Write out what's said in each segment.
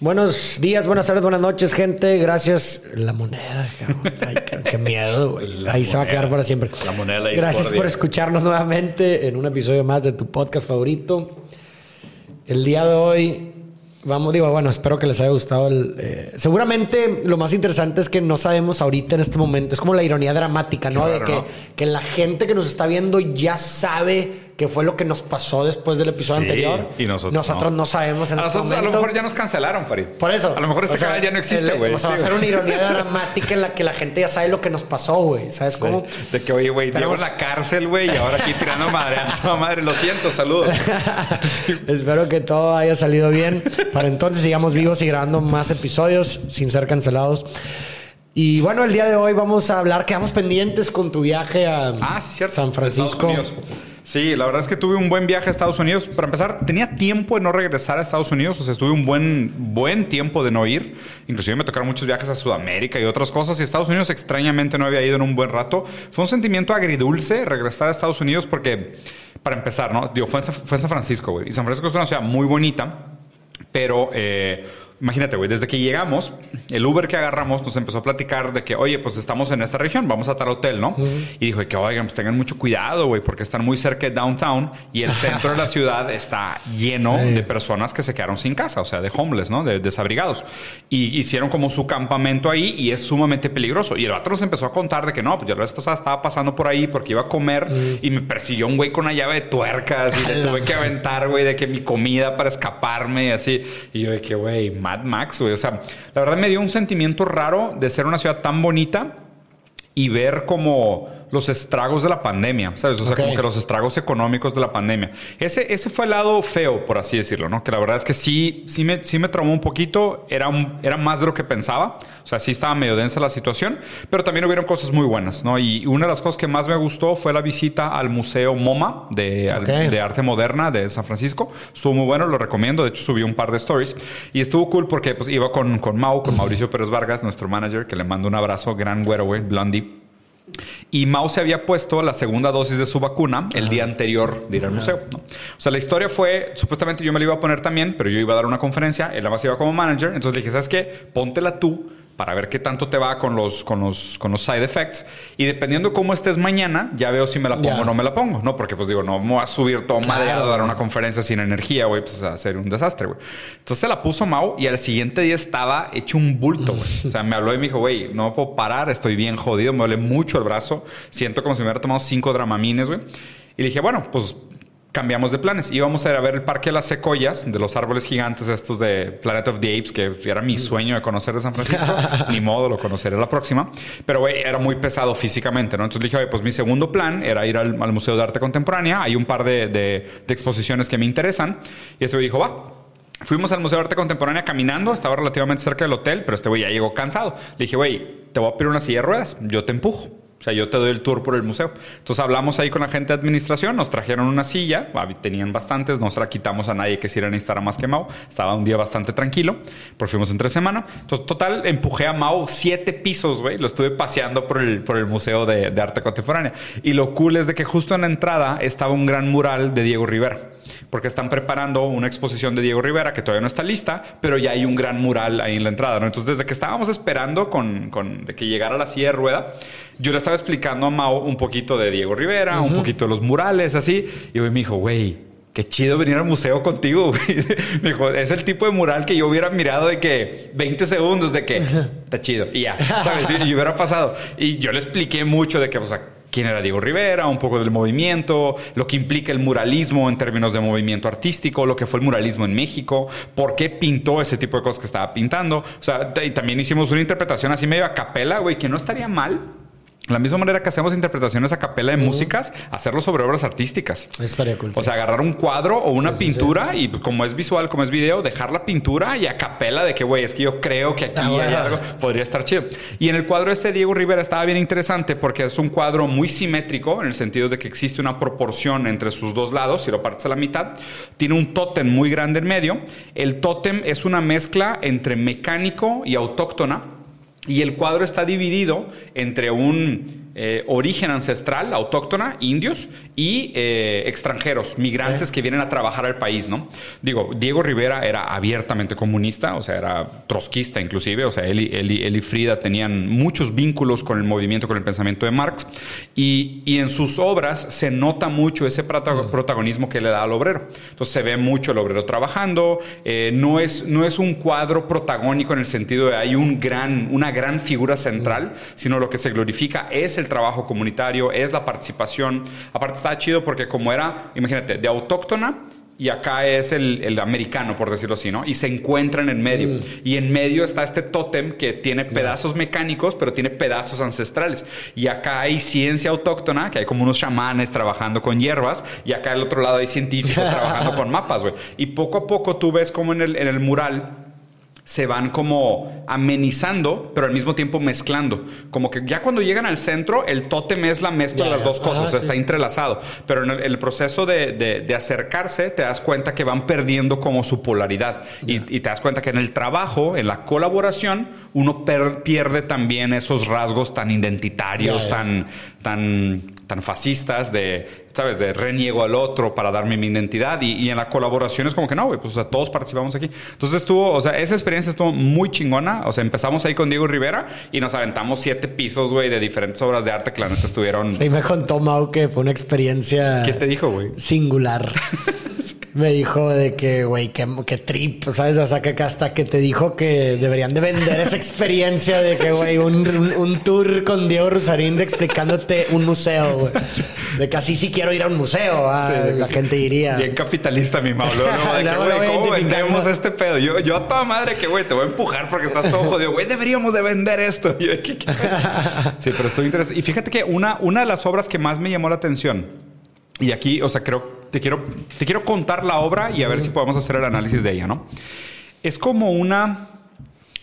Buenos días, buenas tardes, buenas noches, gente. Gracias. La moneda, cabrón. Ay, qué miedo, güey. Ahí se va a quedar para siempre. La moneda la Gracias por escucharnos nuevamente en un episodio más de tu podcast favorito. El día de hoy, vamos, digo, bueno, espero que les haya gustado. El, eh, seguramente lo más interesante es que no sabemos ahorita en este momento. Es como la ironía dramática, ¿no? de Claro, que, ¿no? que la gente que nos está viendo ya sabe qué fue lo que nos pasó después del episodio Sí, anterior. y nosotros no. no sabemos en A, este nosotros, a lo mejor ya nos cancelaron, Farid. Por eso. A lo mejor este O sea, canal ya no existe, güey. O sea, va a ser una ironía dramática en la que la gente ya sabe lo que nos pasó, güey. ¿Sabes cómo? De que, oye, güey, llevo la cárcel, güey, y ahora aquí tirando madre a tu madre. Lo siento, saludos. Espero que todo haya salido bien. Para entonces sigamos vivos y grabando más episodios sin ser cancelados. Y bueno, el día de hoy vamos a hablar, quedamos pendientes con tu viaje a Ah, sí, cierto. San Francisco. Sí, la verdad es que tuve un buen viaje a Estados Unidos. Para empezar, tenía tiempo de no regresar a Estados Unidos. O sea, estuve un buen, buen tiempo de no ir. Inclusive me tocaron muchos viajes a Sudamérica y otras cosas. Y Estados Unidos extrañamente no había ido en un buen rato. Fue un sentimiento agridulce regresar a Estados Unidos porque, para empezar, ¿no? Digo, fue en, San Francisco. Y San Francisco es una ciudad muy bonita. Pero eh, imagínate, güey, desde que llegamos, el Uber que agarramos nos empezó a platicar de que, oye, pues estamos en esta región, vamos a tal hotel, ¿no? Y dijo que, oigan, pues tengan mucho cuidado, güey, porque están muy cerca de downtown y el centro de la ciudad está lleno Sí. de personas que se quedaron sin casa, o sea, de homeless, ¿no? De desabrigados. Y hicieron como su campamento ahí y es sumamente peligroso. Y el vato nos empezó a contar de que no, pues yo la vez pasada estaba pasando por ahí porque iba a comer y me persiguió un güey con una llave de tuercas y le tuve que aventar, güey, de que mi comida para escaparme y así. Y yo de que, güey, Mad Max, güey. O sea, la verdad me dio un sentimiento raro de ser una ciudad tan bonita y ver como los estragos de la pandemia, ¿sabes? O sea, Ok. como que los estragos económicos de la pandemia. Ese, ese fue el lado feo, por así decirlo, ¿no? Que la verdad es que sí, sí me, sí me traumó un poquito, era, un- era más de lo que pensaba, o sea, sí estaba medio densa la situación, pero también hubieron cosas muy buenas, ¿no? Y una de las cosas que más me gustó fue la visita al Museo MoMA de, al- Ok. de Arte Moderna de San Francisco. Estuvo muy bueno, lo recomiendo. De hecho, subí un par de stories. Y estuvo cool porque pues, iba con, con Mau, con Mauricio Pérez Vargas, nuestro manager, que le mando un abrazo, gran güero, güey, Blondie. Y Mao se había puesto la segunda dosis de su vacuna el día anterior de ir al museo. ¿no? O sea, la historia fue, supuestamente yo me la iba a poner también, pero yo iba a dar una conferencia, él además iba como manager, entonces le dije, ¿sabes qué? Póntela tú para ver qué tanto te va con los, con los, con los side effects. Y dependiendo cómo estés mañana, ya veo si me la pongo Ya. o no me la pongo. No, porque pues digo, no me voy a subir todo Claro, a dar una conferencia sin energía, güey, pues a hacer un desastre, güey. Entonces se la puso Mao y al siguiente día estaba hecho un bulto, güey. O sea, me habló y me dijo, güey, no puedo parar, estoy bien jodido, me duele mucho el brazo, siento como si me hubiera tomado cinco dramamines, güey. Y le dije, bueno, pues cambiamos de planes. Íbamos a ir a ver el Parque de las Secoyas, de los árboles gigantes estos de Planet of the Apes, que era mi sueño de conocer de San Francisco. Ni modo, lo conoceré la próxima. Pero, güey, era muy pesado físicamente, ¿no? Entonces le dije, oye, pues mi segundo plan era ir al, al Museo de Arte Contemporánea. Hay un par de, de- de exposiciones que me interesan. Y ese güey dijo, va. Fuimos al Museo de Arte Contemporánea caminando, estaba relativamente cerca del hotel, pero este güey ya llegó cansado. Le dije, güey, te voy a pedir una silla de ruedas, yo te empujo. O sea, yo te doy el tour por el museo. Entonces hablamos ahí con la gente de administración, nos trajeron una silla, tenían bastantes, no se la quitamos a nadie que se iba a necesitar a más que Mau. Estaba un día bastante tranquilo, porque fuimos entre semana. Entonces, total, empujé a Mau siete pisos, güey. Lo estuve paseando por el, por el Museo de, de Arte Contemporánea. Y lo cool es de que justo en la entrada estaba un gran mural de Diego Rivera porque están preparando una exposición de Diego Rivera que todavía no está lista, pero ya hay un gran mural ahí en la entrada. ¿no? Entonces, desde que estábamos esperando con, con- de que llegara la silla de rueda, yo le estaba explicando a Mao un poquito de Diego Rivera, un poquito de los murales, así. Y me dijo, güey, qué chido venir al museo contigo. güey". me dijo, es el tipo de mural que yo hubiera mirado de que 20 segundos de que está chido y ya, ¿sabes? Y, y hubiera pasado. Y yo le expliqué mucho de que, o sea, quién era Diego Rivera, un poco del movimiento, lo que implica el muralismo en términos de movimiento artístico, lo que fue el muralismo en México, por qué pintó ese tipo de cosas que estaba pintando. O sea, y también hicimos una interpretación así medio a capela, güey, que no estaría mal. La misma manera que hacemos interpretaciones a capela de músicas, hacerlo sobre obras artísticas. Estaría cool. O sea, agarrar un cuadro o una Sí, sí, pintura y pues, como es visual, como es video, dejar la pintura y a capela de que, güey, es que yo creo que aquí Ah, bueno. hay algo, podría estar chido. Y en el cuadro este Diego Rivera estaba bien interesante porque es un cuadro muy simétrico en el sentido de que existe una proporción entre sus dos lados, si lo partes a la mitad. Tiene un tótem muy grande en medio. El tótem es una mezcla entre mecánico y autóctona. Y el cuadro está dividido entre un eh, origen ancestral, autóctona, indios y eh, extranjeros, migrantes que vienen a trabajar al país, ¿no? Digo, Diego Rivera era abiertamente comunista, o sea, era trotskista inclusive, o sea, él y, él y- él y Frida tenían muchos vínculos con el movimiento, con el pensamiento de Marx, y, y en sus obras se nota mucho ese prota- protagonismo que le da al obrero. Entonces se ve mucho el obrero trabajando, eh, no, es, no es un cuadro protagónico en el sentido de hay un gran, una gran figura central, sino lo que se glorifica es el trabajo comunitario, es la participación. Aparte está chido porque como era, imagínate, de autóctona, y acá es el, el americano, por decirlo así, ¿no? Y se encuentran en medio. Y en medio está este tótem que tiene pedazos mecánicos, pero tiene pedazos ancestrales. Y acá hay ciencia autóctona, que hay como unos chamanes trabajando con hierbas, y acá al otro lado hay científicos trabajando con mapas, güey. Y poco a poco tú ves como en el, en el mural se van como amenizando, pero al mismo tiempo mezclando. Como que ya cuando llegan al centro, el tótem es la mezcla de las dos cosas, Ajá, o sea, sí. está entrelazado. Pero en el, el proceso de, de- de acercarse, te das cuenta que van perdiendo como su polaridad. Y, y te das cuenta que en el trabajo, en la colaboración, uno per- pierde también esos rasgos tan identitarios, tan, tan, tan fascistas de, ¿sabes? De reniego al otro para darme mi identidad. Y, y en la colaboración es como que no, güey, pues o sea, todos participamos aquí. Entonces estuvo, o sea, esa experiencia estuvo muy chingona. O sea, empezamos ahí con Diego Rivera y nos aventamos siete pisos, güey, de diferentes obras de arte que la neta estuvieron. Sí, me contó Mau que fue una experiencia ¿Qué te dijo, güey? singular. Me dijo de que, güey, que, que trip, ¿sabes? O sea, que hasta que te dijo que deberían de vender esa experiencia de que, güey, un, un- un tour con Diego Rosarín de explicándote un museo, güey. De que así sí quiero ir a un museo, ah, Sí, la sí. gente diría. Bien capitalista, mi Mau. Luego, luego, de que, güey, ¿cómo vendemos este pedo? Yo, yo a toda madre que, güey, te voy a empujar porque estás todo jodido. Güey, deberíamos de vender esto. Yo, ¿qué- qué sí, pero estoy interesado. Y fíjate que una, una de las obras que más me llamó la atención, y aquí, o sea, creo, te quiero, te quiero contar la obra y a ver si podemos hacer el análisis de ella, ¿no? Es como una...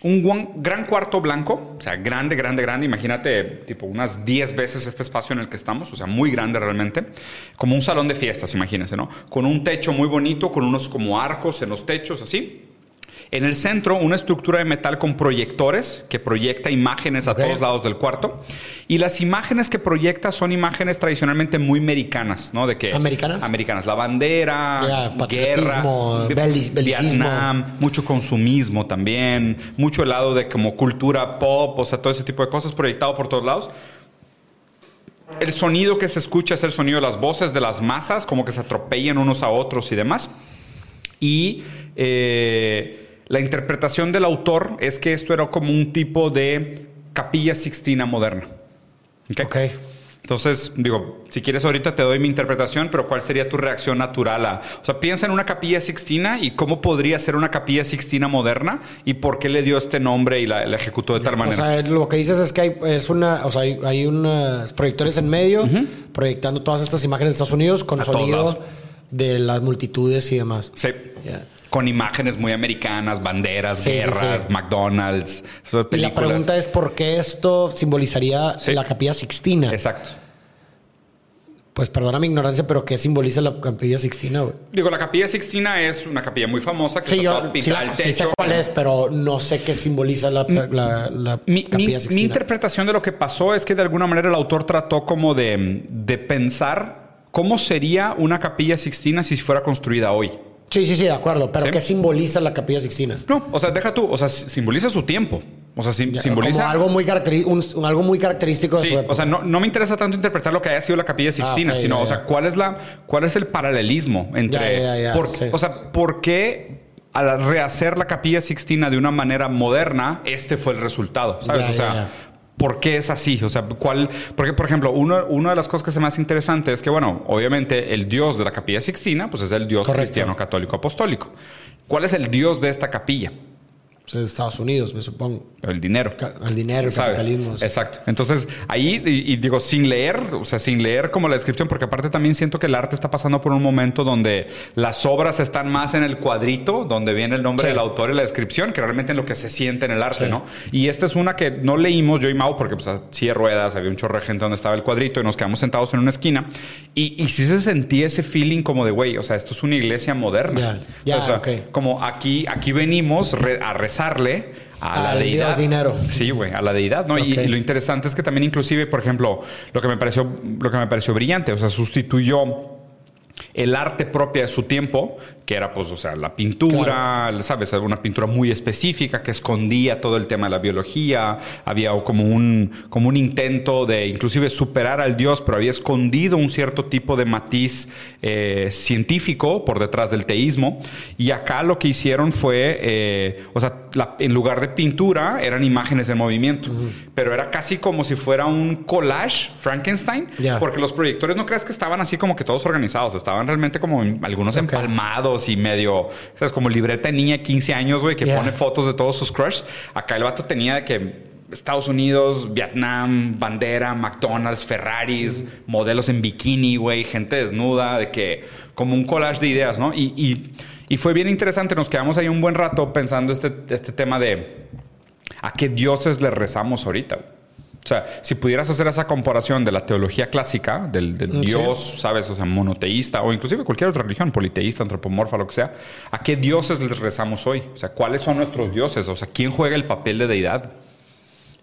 Un gran cuarto blanco, o sea, grande, grande, grande. Imagínate, tipo, unas 10 veces este espacio en el que estamos, o sea, muy grande realmente. Como un salón de fiestas, imagínense, ¿no? Con un techo muy bonito, con unos como arcos en los techos, así. En el centro, una estructura de metal con proyectores que proyecta imágenes a todos lados del cuarto. Y las imágenes que proyecta son imágenes tradicionalmente muy americanas, ¿no? De que ¿Americanas? Americanas. La bandera, Ya, guerra. Vietnam, mucho consumismo también, mucho lado de como cultura pop, o sea, todo ese tipo de cosas proyectado por todos lados. El sonido que se escucha es el sonido de las voces de las masas, como que se atropellan unos a otros y demás. Y eh, la interpretación del autor es que esto era como un tipo de capilla sixtina moderna. ¿Ok? Ok. Entonces, digo, si quieres ahorita te doy mi interpretación, pero ¿cuál sería tu reacción natural a... O sea, piensa en una capilla sixtina y cómo podría ser una capilla sixtina moderna y por qué le dio este nombre y la, la ejecutó de tal O manera. sea, lo que dices es que hay, es una, o sea, hay, hay unos proyectores en medio proyectando todas estas imágenes de Estados Unidos con A todos sonido lados. De las multitudes y demás. sí. Con imágenes muy americanas, banderas, Sí, guerras, sí. McDonald's, Y la pregunta es por qué esto simbolizaría la capilla Sixtina. Exacto. Pues perdona mi ignorancia, pero ¿qué simboliza la capilla Sixtina, güey? Digo, la capilla Sixtina es una capilla muy famosa que Sí, está yo toda sí, al sí techo. sé cuál es, pero no sé qué simboliza la, la, la Mi, capilla mi- Sixtina. mi interpretación de lo que pasó es que de alguna manera el autor trató como de, de pensar cómo sería una capilla sixtina si fuera construida hoy. Sí, sí, sí, de acuerdo. Pero Sí. ¿qué simboliza la capilla Sixtina? No, o sea, deja tú, o sea, si- simboliza su tiempo. O sea, sim- Ya, simboliza... Como algo muy, un- algo muy característico de Sí, su época. o sea, no, no me interesa tanto interpretar lo que haya sido la capilla sixtina, ok, sino, o sea, cuál es la, cuál es el paralelismo entre, por- sí. o sea, por qué al rehacer la capilla sixtina de una manera moderna, este fue el resultado, ¿sabes? O sea. ¿Por qué es así? O sea, cuál, porque por ejemplo, uno- una de las cosas que se hace interesante es que, bueno, obviamente el dios de la capilla sixtina, pues es el dios Correcto. cristiano católico apostólico. ¿Cuál es el dios de esta capilla? Estados Unidos, me supongo. El dinero. El dinero, el ¿Sabes? capitalismo. sí. Exacto. Entonces, ahí, y, y digo, sin leer, o sea, sin leer como la descripción, porque aparte también siento que el arte está pasando por un momento donde las obras están más en el cuadrito, donde viene el nombre Sí. del autor y la descripción, que realmente en lo que se siente en el arte, Sí. ¿no? Y esta es una que no leímos yo y Mau, porque pues así de ruedas, había un chorro de gente donde estaba el cuadrito y nos quedamos sentados en una esquina. Y, y sí se sentía ese feeling como de, güey, o sea, esto es una iglesia moderna. Ya, ya, o sea, como aquí, aquí venimos a rezarle a la Al deidad. dios dinero. Sí, güey, a la deidad, ¿no? Y, lo interesante es que también inclusive, por ejemplo, lo que me pareció, lo que me pareció brillante, o sea, sustituyó el arte propia de su tiempo, que era pues, o sea, la pintura, ¿sabes? Una pintura muy específica que escondía todo el tema de la biología, había como un, como un intento de inclusive superar al dios, pero había escondido un cierto tipo de matiz eh, científico por detrás del teísmo. Y acá lo que hicieron fue, eh, o sea, la- en lugar de pintura, eran imágenes en movimiento, pero era casi como si fuera un collage Frankenstein, Ya. porque los proyectores no creas que estaban así como que todos organizados, estaban realmente como algunos Ok. empalmados y medio, ¿sabes? Como libreta de niña de 15 años, güey, que Yeah. pone fotos de todos sus crushs. Acá el vato tenía de que Estados Unidos, Vietnam, bandera, McDonald's, Ferraris, modelos en bikini, güey, gente desnuda, de que como un collage de ideas, ¿no? Y, y- y fue bien interesante, nos quedamos ahí un buen rato pensando este, este tema de a qué dioses le rezamos ahorita. O sea, si pudieras hacer esa comparación de la teología clásica, del, del Sí. dios, ¿sabes? O sea, monoteísta o inclusive cualquier otra religión, politeísta, antropomorfa, lo que sea, ¿a qué dioses les rezamos hoy? O sea, ¿cuáles son nuestros dioses? O sea, ¿quién juega el papel de deidad?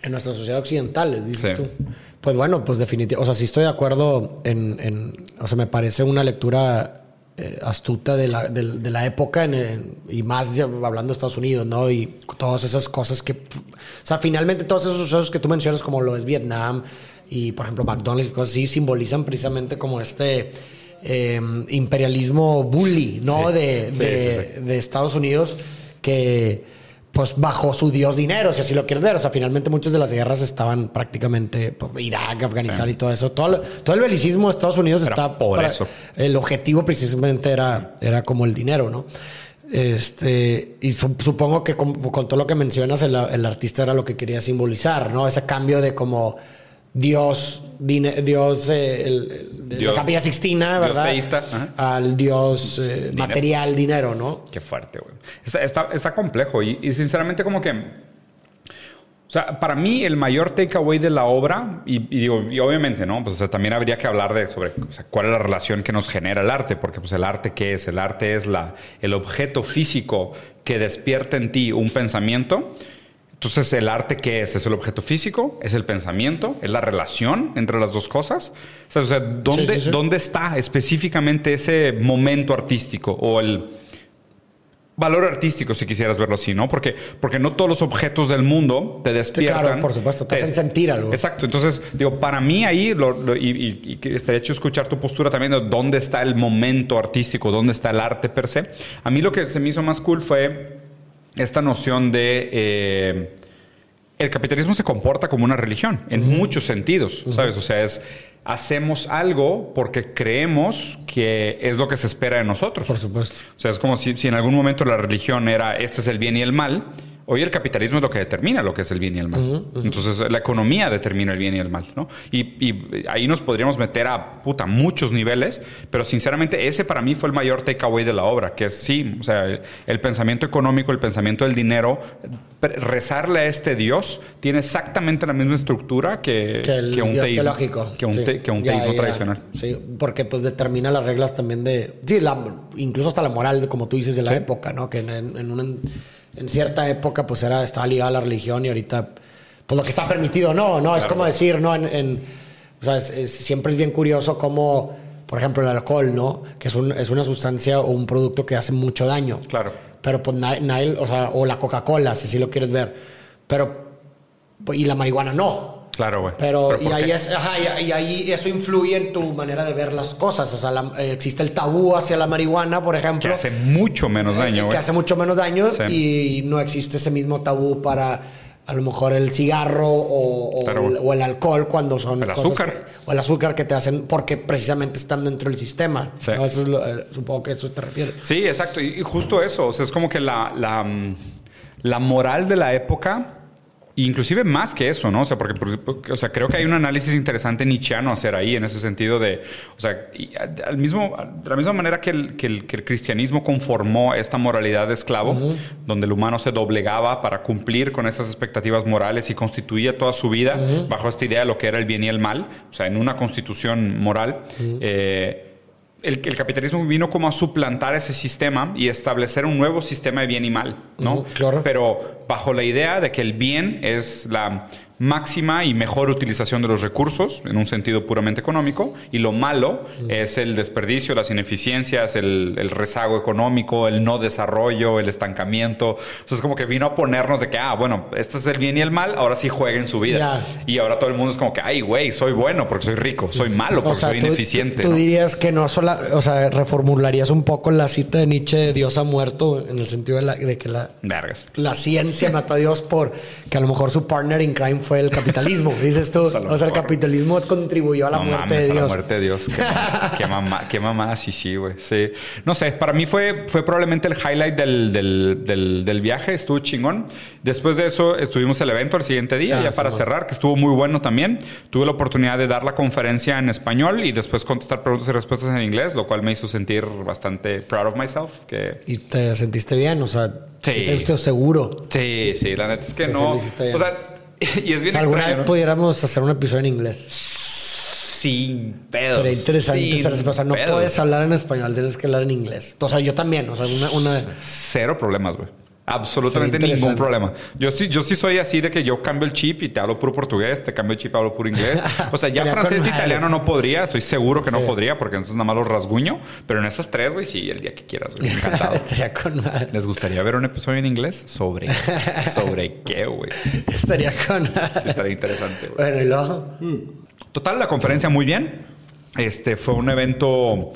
En nuestra sociedad occidental, dices Sí. tú. Pues bueno, pues definitivamente. O sea, sí estoy de acuerdo en. en- o sea, me parece una lectura eh, astuta de la, de la época en- y más ya hablando de Estados Unidos, ¿no? Y todas esas cosas que. O sea, finalmente todos esos sucesos que tú mencionas, como lo es Vietnam y, por ejemplo, McDonald's y cosas así, simbolizan precisamente como este. eh, imperialismo bully, ¿no? Sí. De, Sí, de- sí, de Estados Unidos que pues bajo su dios dinero, si así lo quieres ver. O sea, finalmente muchas de las guerras estaban prácticamente pues, Irak, Afganistán Sí. y todo eso. Todo, el- todo el belicismo de Estados Unidos Era está por para- eso. El objetivo precisamente era, era como el dinero, ¿no? Este, y su- supongo que con, con todo lo que mencionas, el, el artista era lo que quería simbolizar, ¿no? Ese cambio de como Dios, dine- Dios, eh, el- Dios- la capilla sixtina, Dios ¿verdad? teísta. Al Dios eh, material, dinero, ¿no? Qué fuerte, güey. Está, está- está complejo y, y sinceramente como que... O sea, para mí el mayor takeaway de la obra, y, y digo, y obviamente, ¿no? Pues o sea, también habría que hablar de sobre o sea, cuál es la relación que nos genera el arte, porque pues el arte qué es? El arte es la, el objeto físico que despierta en ti un pensamiento. Entonces, ¿el arte qué es? ¿Es el objeto físico? ¿Es el pensamiento? ¿Es la relación entre las dos cosas? O sea, ¿dónde, Sí, sí, sí. ¿dónde está específicamente ese momento artístico o el valor artístico, si quisieras verlo así, ¿no? Porque, porque no todos los objetos del mundo te despiertan. claro, por supuesto, te hacen sentir algo. Exacto. Entonces, digo, para mí ahí, lo- lo- y, y- y estaría hecho escuchar tu postura también de dónde está el momento artístico, dónde está el arte per se. A mí lo que se me hizo más cool fue esta noción de... eh, el capitalismo se comporta como una religión en muchos sentidos, ¿sabes? O sea, es hacemos algo porque creemos que es lo que se espera de nosotros. Por supuesto. O sea, es como si, si en algún momento la religión era este es el bien y el mal. Hoy el capitalismo es lo que determina lo que es el bien y el mal. Entonces la economía determina el bien y el mal, ¿no? Y, y ahí nos podríamos meter a puta muchos niveles, pero sinceramente ese para mí fue el mayor takeaway de la obra, que es sí, o sea, el, el pensamiento económico, el pensamiento del dinero, rezarle a este Dios tiene exactamente la misma estructura que, que el que un dios teísmo, teológico. que un, Sí. te- que un Ya, teísmo ya. tradicional. Sí, porque pues determina las reglas también de... Sí, la, incluso hasta la moral, como tú dices, de la Sí. época, ¿no? Que en, una- en cierta época pues era, estaba ligada a la religión y ahorita pues lo que está permitido no, no, es como decir, ¿no? En, en- o sea, es- es- siempre es bien curioso cómo, por ejemplo, el alcohol, ¿no? Que es, un- es una sustancia o un producto que hace mucho daño. Claro. Pero pues na- nadie, o sea, o la Coca-Cola, si así lo quieres ver. Pero, y la marihuana no. Claro, güey. Pero, y ¿por ahí es, ajá, y, y ahí eso influye en tu manera de ver las cosas. O sea, la- eh, existe el tabú hacia la marihuana, por ejemplo. Que hace mucho menos eh, daño, güey. que hace mucho menos daño Sí. y no existe ese mismo tabú para a lo mejor el cigarro o, o Claro. el, o el alcohol cuando son El cosas azúcar. que- o el azúcar que te hacen porque precisamente están dentro del sistema. Sí. ¿no? Eso es lo- eh, supongo que eso te refieres. Sí, exacto. Y y justo eso. O sea, es como que la, la, mm, la moral de la época, inclusive más que eso, ¿no? O sea, porque, porque- o sea, creo que hay un análisis interesante nietzscheano hacer ahí en ese sentido de, o sea, al mismo, de la misma manera que el, que el, que el cristianismo conformó esta moralidad de esclavo, donde el humano se doblegaba para cumplir con esas expectativas morales y constituía toda su vida bajo esta idea de lo que era el bien y el mal, o sea, en una constitución moral. eh, el, el, capitalismo vino como a suplantar ese sistema y establecer un nuevo sistema de bien y mal, ¿no? claro. Pero bajo la idea de que el bien es la máxima y mejor utilización de los recursos en un sentido puramente económico y lo malo es el desperdicio, las ineficiencias, el, rezago económico, el no desarrollo, el estancamiento. Entonces es como que vino a ponernos de que, ah, bueno, este es el bien y el mal, ahora sí jueguen su vida. Y ahora todo el mundo es como que, ay, güey, soy bueno porque soy rico, soy malo porque soy ineficiente. Tú, dirías que no solo, o sea, reformularías un poco la cita de Nietzsche Dios ha muerto en el sentido de, que la, la ciencia mató a Dios por que a lo mejor su partner in crime fue el capitalismo, dices tú. o sea, el capitalismo contribuyó a la muerte de Dios. A la muerte de Dios. Qué, mamá, qué mamá, sí, sí, güey. Sí. No sé, para mí fue, fue probablemente el highlight del, del, del, viaje. Estuvo chingón. Después de eso, estuvimos el evento el siguiente día, ah, ya para cerrar, que estuvo muy bueno también. Tuve la oportunidad de dar la conferencia en español y después contestar preguntas y respuestas en inglés, lo cual me hizo sentir bastante proud of myself. Que... ¿Y te sentiste bien? O sea, sí. ¿te seguro? Sí, sí, la neta es que no. O sea, y es bien si alguna vez pudiéramos hacer un episodio en inglés. Sin pedos. Sería interesante. o sea, no puedes hablar en español, tienes que hablar en inglés. O sea, yo también. O sea, una... una... Cero problemas, güey. Absolutamente ningún problema. Yo sí, yo sí soy así de que yo cambio el chip y te hablo puro portugués, te cambio el chip y hablo puro inglés. O sea, ya francés e italiano no podría, estoy seguro que no podría porque entonces nada más lo rasguño. Pero en esas tres, güey, sí, el día que quieras, güey. Encantado. Estaría con madre. ¿Les gustaría ver un episodio en inglés? ¿Sobre? ¿Sobre qué, güey? Estaría con madre. Sí, estaría interesante, güey. Bueno, y luego. Total, la conferencia muy bien. Este fue un evento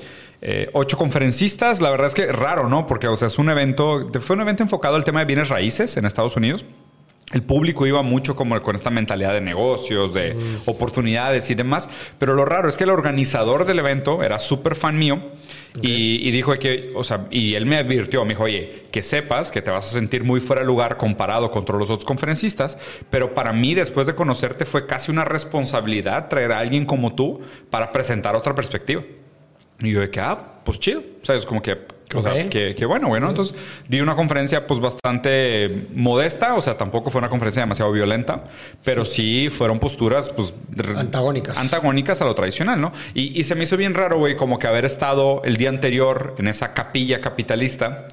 eh, ocho conferencistas, la verdad es que raro, ¿no? Porque, o sea, es un evento, fue un evento enfocado al tema de bienes raíces en Estados Unidos. El público iba mucho como con esta mentalidad de negocios, de mm. oportunidades y demás. Pero lo raro es que el organizador del evento era súper fan mío y, dijo que, o sea, y él me advirtió, me dijo, oye, que sepas que te vas a sentir muy fuera de lugar comparado con todos los otros conferencistas, pero para mí, después de conocerte, fue casi una responsabilidad traer a alguien como tú para presentar otra perspectiva. Y yo de que, ah, pues chido. O sea, es como que, o sea, que, bueno, bueno. Entonces, di una conferencia pues bastante modesta, o sea, tampoco fue una conferencia demasiado violenta, pero sí fueron posturas pues... Antagónicas. Antagónicas a lo tradicional, ¿no? Y, y se me hizo bien raro, güey, como que haber estado el día anterior en esa capilla capitalista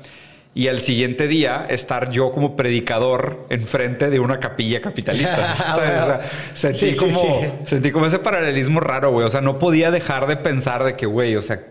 y al siguiente día estar yo como predicador enfrente de una capilla capitalista. sentí, como, sentí como ese paralelismo raro, güey. O sea, no podía dejar de pensar de que, güey, o sea,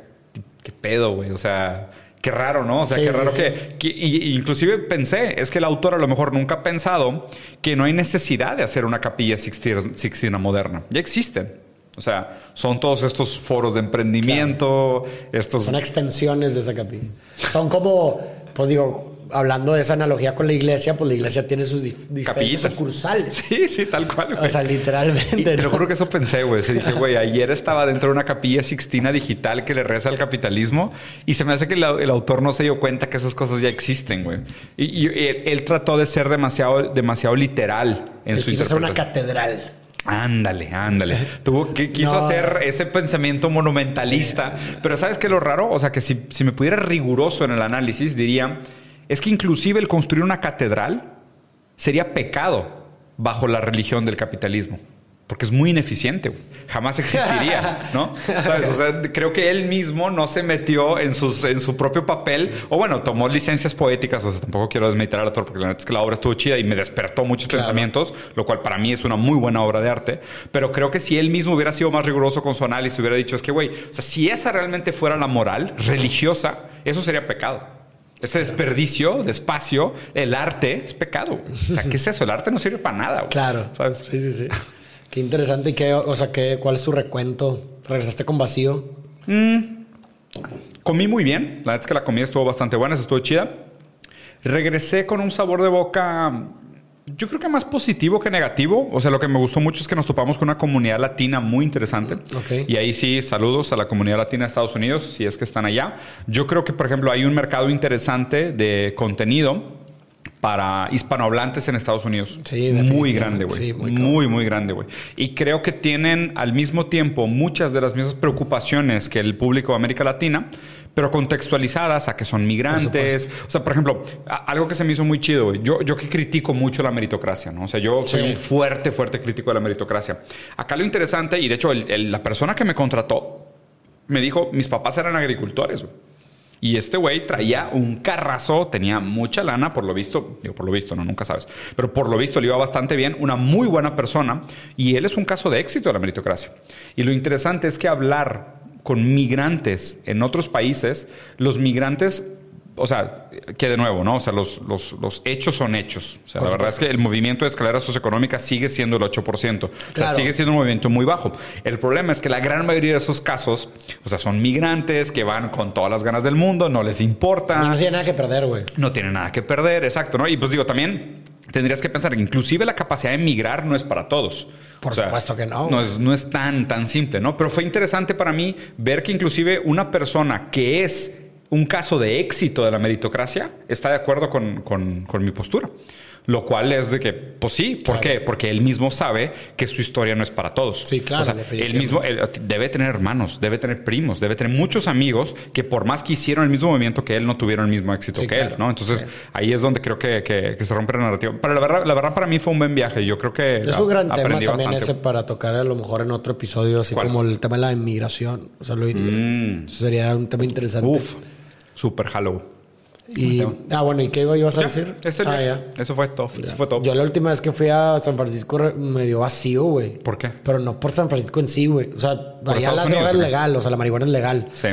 qué pedo, güey. O sea, qué raro, ¿no? O sea, qué raro que, inclusive pensé, es que el autor a lo mejor nunca ha pensado que no hay necesidad de hacer una capilla sixtina, moderna. Ya existen. O sea, son todos estos foros de emprendimiento, estos... Son extensiones de esa capilla. Son como pues digo, hablando de esa analogía con la iglesia, pues la iglesia tiene sus diferentes sucursales. Sí, sí, tal cual, güey. O sea, literalmente. te lo juro que eso pensé, güey. Se dije, güey, ayer estaba dentro de una capilla sixtina digital que le reza al capitalismo y se me hace que el, autor no se dio cuenta que esas cosas ya existen, güey. Y, él, trató de ser demasiado, demasiado literal en su interpretación. una catedral. Ándale, ándale. Tuvo que quiso hacer ese pensamiento monumentalista. Pero ¿sabes qué es lo raro? O sea, que si, si me pudiera riguroso en el análisis, diría, es que inclusive el construir una catedral sería pecado bajo la religión del capitalismo porque es muy ineficiente. Jamás existiría, ¿no? O sea, creo que él mismo no se metió en, sus, en su propio papel, o bueno, tomó licencias poéticas, o sea, tampoco quiero desmeditar al autor, porque la es que la obra estuvo chida y me despertó muchos pensamientos, lo cual para mí es una muy buena obra de arte, pero creo que si él mismo hubiera sido más riguroso con su análisis, hubiera dicho, es que, güey, o sea, si esa realmente fuera la moral religiosa, eso sería pecado. Ese desperdicio de espacio, el arte es pecado. O sea, ¿qué es eso? El arte no sirve para nada. Claro. ¿Sabes? Sí, sí, sí. Qué interesante. ¿Y qué, o sea, qué, cuál es tu recuento? ¿Regresaste con vacío? Mm, comí muy bien. La verdad es que la comida estuvo bastante buena, estuvo chida. Regresé con un sabor de boca, yo creo que más positivo que negativo. O sea, lo que me gustó mucho es que nos topamos con una comunidad latina muy interesante. Y ahí sí, saludos a la comunidad latina de Estados Unidos, si es que están allá. Yo creo que, por ejemplo, hay un mercado interesante de contenido para hispanohablantes en Estados Unidos. Sí, muy grande, güey. muy, muy, grande, güey. Y creo que tienen al mismo tiempo muchas de las mismas preocupaciones que el público de América Latina, pero contextualizadas a que son migrantes. O sea, por ejemplo, algo que se me hizo muy chido, güey. Yo, yo que critico mucho la meritocracia, ¿no? O sea, yo soy un fuerte, fuerte crítico de la meritocracia. Acá lo interesante, y de hecho, la persona que me contrató me dijo, mis papás eran agricultores. güey. Y este güey traía un carrazo, tenía mucha lana, por lo visto, digo, por lo visto, no, nunca sabes, pero por lo visto le iba bastante bien, una muy buena persona, y él es un caso de éxito de la meritocracia. Y lo interesante es que hablar con migrantes en otros países, los migrantes o sea, que de nuevo, ¿no? O sea, los, los, los hechos son hechos. O sea, la verdad es que el movimiento de escalera socioeconómica sigue siendo el 8%. O sea, Claro. sigue siendo un movimiento muy bajo. El problema es que la gran mayoría de esos casos, o sea, son migrantes que van con todas las ganas del mundo, no les importa, Y no tiene nada que perder, güey. no tienen nada que perder, exacto, ¿no? Y pues digo, también tendrías que pensar, inclusive la capacidad de migrar no es para todos. Por supuesto que no, No es, no es tan, tan simple, ¿no? Pero fue interesante para mí ver que inclusive una persona que es un caso de éxito de la meritocracia está de acuerdo con, con- con mi postura. Lo cual es de que, pues sí, ¿por Claro. qué? Porque él mismo sabe que su historia no es para todos. Sí, claro, O sea, él mismo él debe tener hermanos, debe tener primos, debe tener muchos amigos que por más que hicieron el mismo movimiento que él, no tuvieron el mismo éxito Sí, que claro. él, ¿no? Entonces, ahí es donde creo que, que- que se rompe la narrativa. Pero la verdad, la verdad para mí fue un buen viaje. Yo creo que Es un gran tema también bastante. ese para tocar a lo mejor en otro episodio, así ¿Cuál? como el tema de la inmigración. O sea, lo, Mm. eso sería un tema interesante. Uf, super Halloween. Y, ah, bueno, ¿y qué ibas a decir? ese ah, ya. Eso fue top. Eso fue top. Yo la última vez que fui a San Francisco me dio vacío, güey. ¿Por qué? Pero no por San Francisco en sí, güey. O sea, allá la Unidos, droga es legal, o sea, la marihuana es legal. Sí.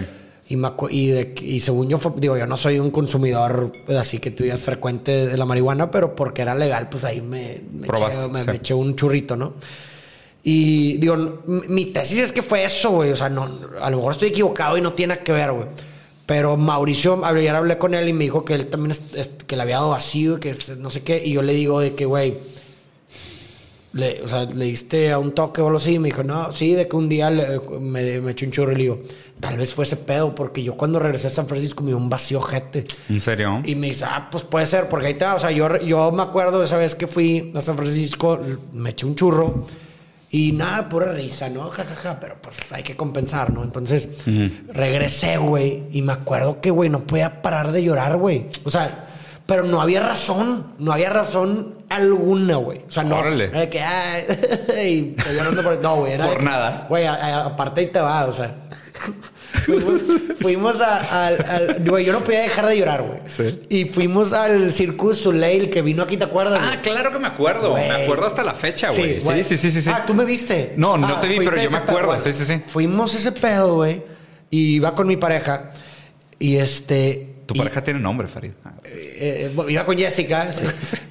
Y, me acu- y, de- y según yo, digo, yo no soy un consumidor así que tú digas frecuente de la marihuana, pero porque era legal, pues ahí me, me, Probaste, eché, me- sí. me eché un churrito, ¿no? Y digo, mi tesis es que fue eso, güey. O sea, no, a lo mejor estoy equivocado y no tiene que ver, güey. Pero Mauricio, ayer hablé con él y me dijo que él también, es- es- que le había dado vacío y que no sé qué. Y yo le digo de que, güey, le, o sea, le diste a un toque o algo así. Y me dijo, no, sí, de que un día le- me, me eché un churro y le digo, tal vez fue ese pedo, porque yo cuando regresé a San Francisco me dio un vacío jete. ¿En serio? Y me dice, ah, pues puede ser, porque ahí está. O sea, yo, yo me acuerdo esa vez que fui a San Francisco, me eché un churro y nada, pura risa, ¿no? Ja, ja, ja, pero pues hay que compensar, ¿no? Entonces regresé, güey, y me acuerdo que, güey, no podía parar de llorar, güey. O sea, pero no había razón, no había razón alguna, güey. O sea, no. Órale. Era de que, ay, y estoy llorando por. No, güey, era. Por nada. Güey, aparte ahí te va, o sea. Fuimos, fuimos a- al, al- Güey, yo no podía dejar de llorar, güey. Sí. Y fuimos al Circus Soleil que vino aquí, ¿te acuerdas? Ah, claro que me acuerdo. Güey. Me acuerdo hasta la fecha, güey. Sí, güey. sí, sí, sí, sí. Ah, ¿tú me viste? No, no Ah, te vi, pero yo me acuerdo. Sí, sí, sí. Fuimos ese pedo, güey. Y iba con mi pareja. Y este... Tu y- pareja tiene nombre, Farid. eh, eh, iba con Jessica. sí.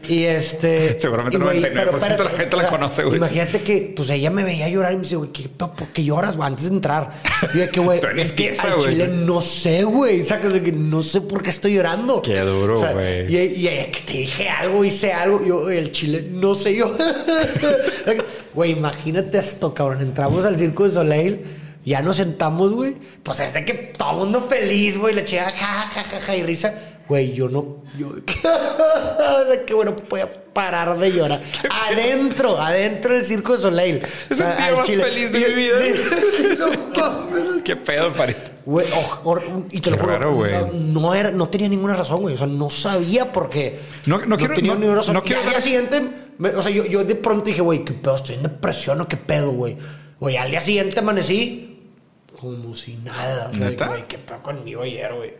Y este. Seguramente y, güey, 99% pero de la gente la conoce, güey. Imagínate que, pues ella me veía llorar y me dice, güey, ¿qué, ¿por qué lloras, güey? Antes de entrar. Y de que, güey, es que tiesa, al güey. chile no sé, güey. Sacas de que no sé por qué estoy llorando. Qué duro, O sea, güey. Y, y, y que te dije algo, hice algo. Yo, el chile, no sé yo. Güey, imagínate esto, cabrón. Entramos al Circo de Soleil. Ya nos sentamos, güey. Pues es de que todo el mundo feliz, güey. Le chica, ja, ja, ja, ja, y risa. Güey, yo no. Yo, de que bueno, voy a parar de llorar. Adentro, adentro del Circo de Soleil. Es el día al más feliz de mi vida. sí. No. ¿Qué pedo, Farid? Güey, o- o- y te lo juro, raro, güey. no, no era, no tenía ninguna razón, güey. O sea, no sabía por qué. No- no quiero- tenía no- ninguna razón. no Y quiero al día siguiente, me- o sea, yo, yo de pronto dije, güey, qué pedo, estoy en depresión o qué pedo, güey. Güey, al día siguiente amanecí como si nada. O sea, güey, qué pedo conmigo ayer, güey.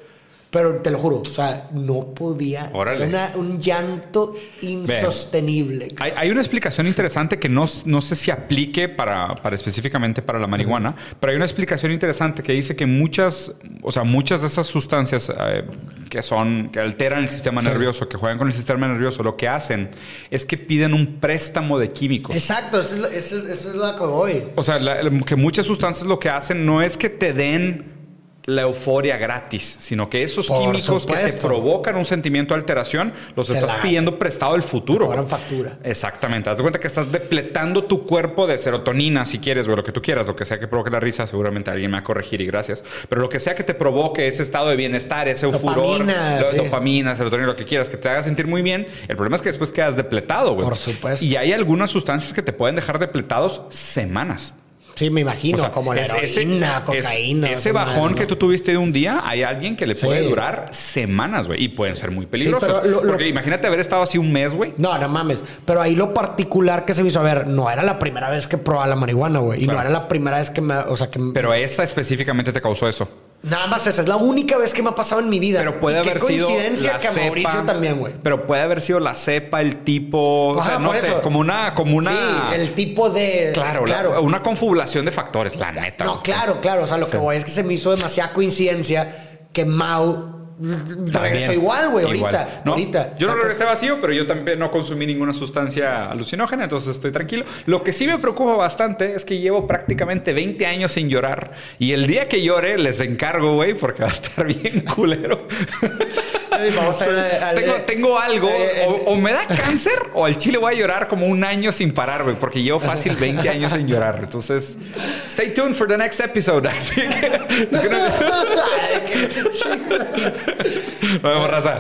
Pero te lo juro, o sea, no podía. Órale. Era una- un llanto insostenible. Hay, hay una explicación interesante que no, no sé si aplique para, para específicamente para la marihuana, pero hay una explicación interesante que dice que muchas, o sea, muchas de esas sustancias eh, que son, que alteran el sistema Sí. nervioso, que juegan con el sistema nervioso, lo que hacen es que piden un préstamo de químicos. Exacto, esa es, esa es- la que voy. O sea, la- que muchas sustancias lo que hacen no es que te den la euforia gratis, sino que esos Por químicos que te provocan un sentimiento de alteración los Te estás la- pidiendo prestado del futuro. cobran factura. Exactamente. Haz de cuenta que estás depletando tu cuerpo de serotonina, si quieres, o lo que tú quieras, lo que sea que provoque la risa, seguramente alguien me va a corregir y gracias. Pero lo que sea que te provoque ese estado de bienestar, ese furor, Dopamina, lo- sí. dopamina, serotonina, lo que quieras, que te haga sentir muy bien. El problema es que después quedas depletado, güey. Por supuesto. Y hay algunas sustancias que te pueden dejar depletados semanas. Sí, me imagino, O sea, como la heroína, ese- cocaína. es- ese bajón que tú tuviste de un día, hay alguien que le Sí. puede durar semanas, güey. Y pueden ser muy peligrosos. pero lo- lo- Porque imagínate haber estado así un mes, güey. No, no mames. Pero ahí lo particular que se me hizo, a ver, no era la primera vez que probaba la marihuana, güey. Y Claro. no era la primera vez que me, o sea, que Pero esa específicamente te causó eso. Nada más esa es la única vez que me ha pasado en mi vida. Pero puede Y qué haber sido coincidencia la que a cepa. Mauricio también, güey. Pero puede haber sido la cepa, el tipo, o sea, no sé, eso. como una, como una. Sí, el tipo de Claro, la- claro. una confabulación de factores, la neta. No, güey. claro, claro. O sea, lo que voy es que se me hizo demasiada coincidencia que Mau regresó igual, güey, ahorita. No, ahorita. Yo no regresé vacío, pero yo también no consumí ninguna sustancia alucinógena, entonces estoy tranquilo. Lo que sí me preocupa bastante es que llevo prácticamente 20 años sin llorar. Y el día que llore, les encargo, güey, porque va a estar bien culero. Vamos a ir tengo, tengo algo, Eh, o, o me da cáncer, o al chile voy a llorar como un año sin parar, güey, porque llevo fácil 20 años sin llorar. Entonces, stay tuned for the next episode. Así que. Nos vemos, raza.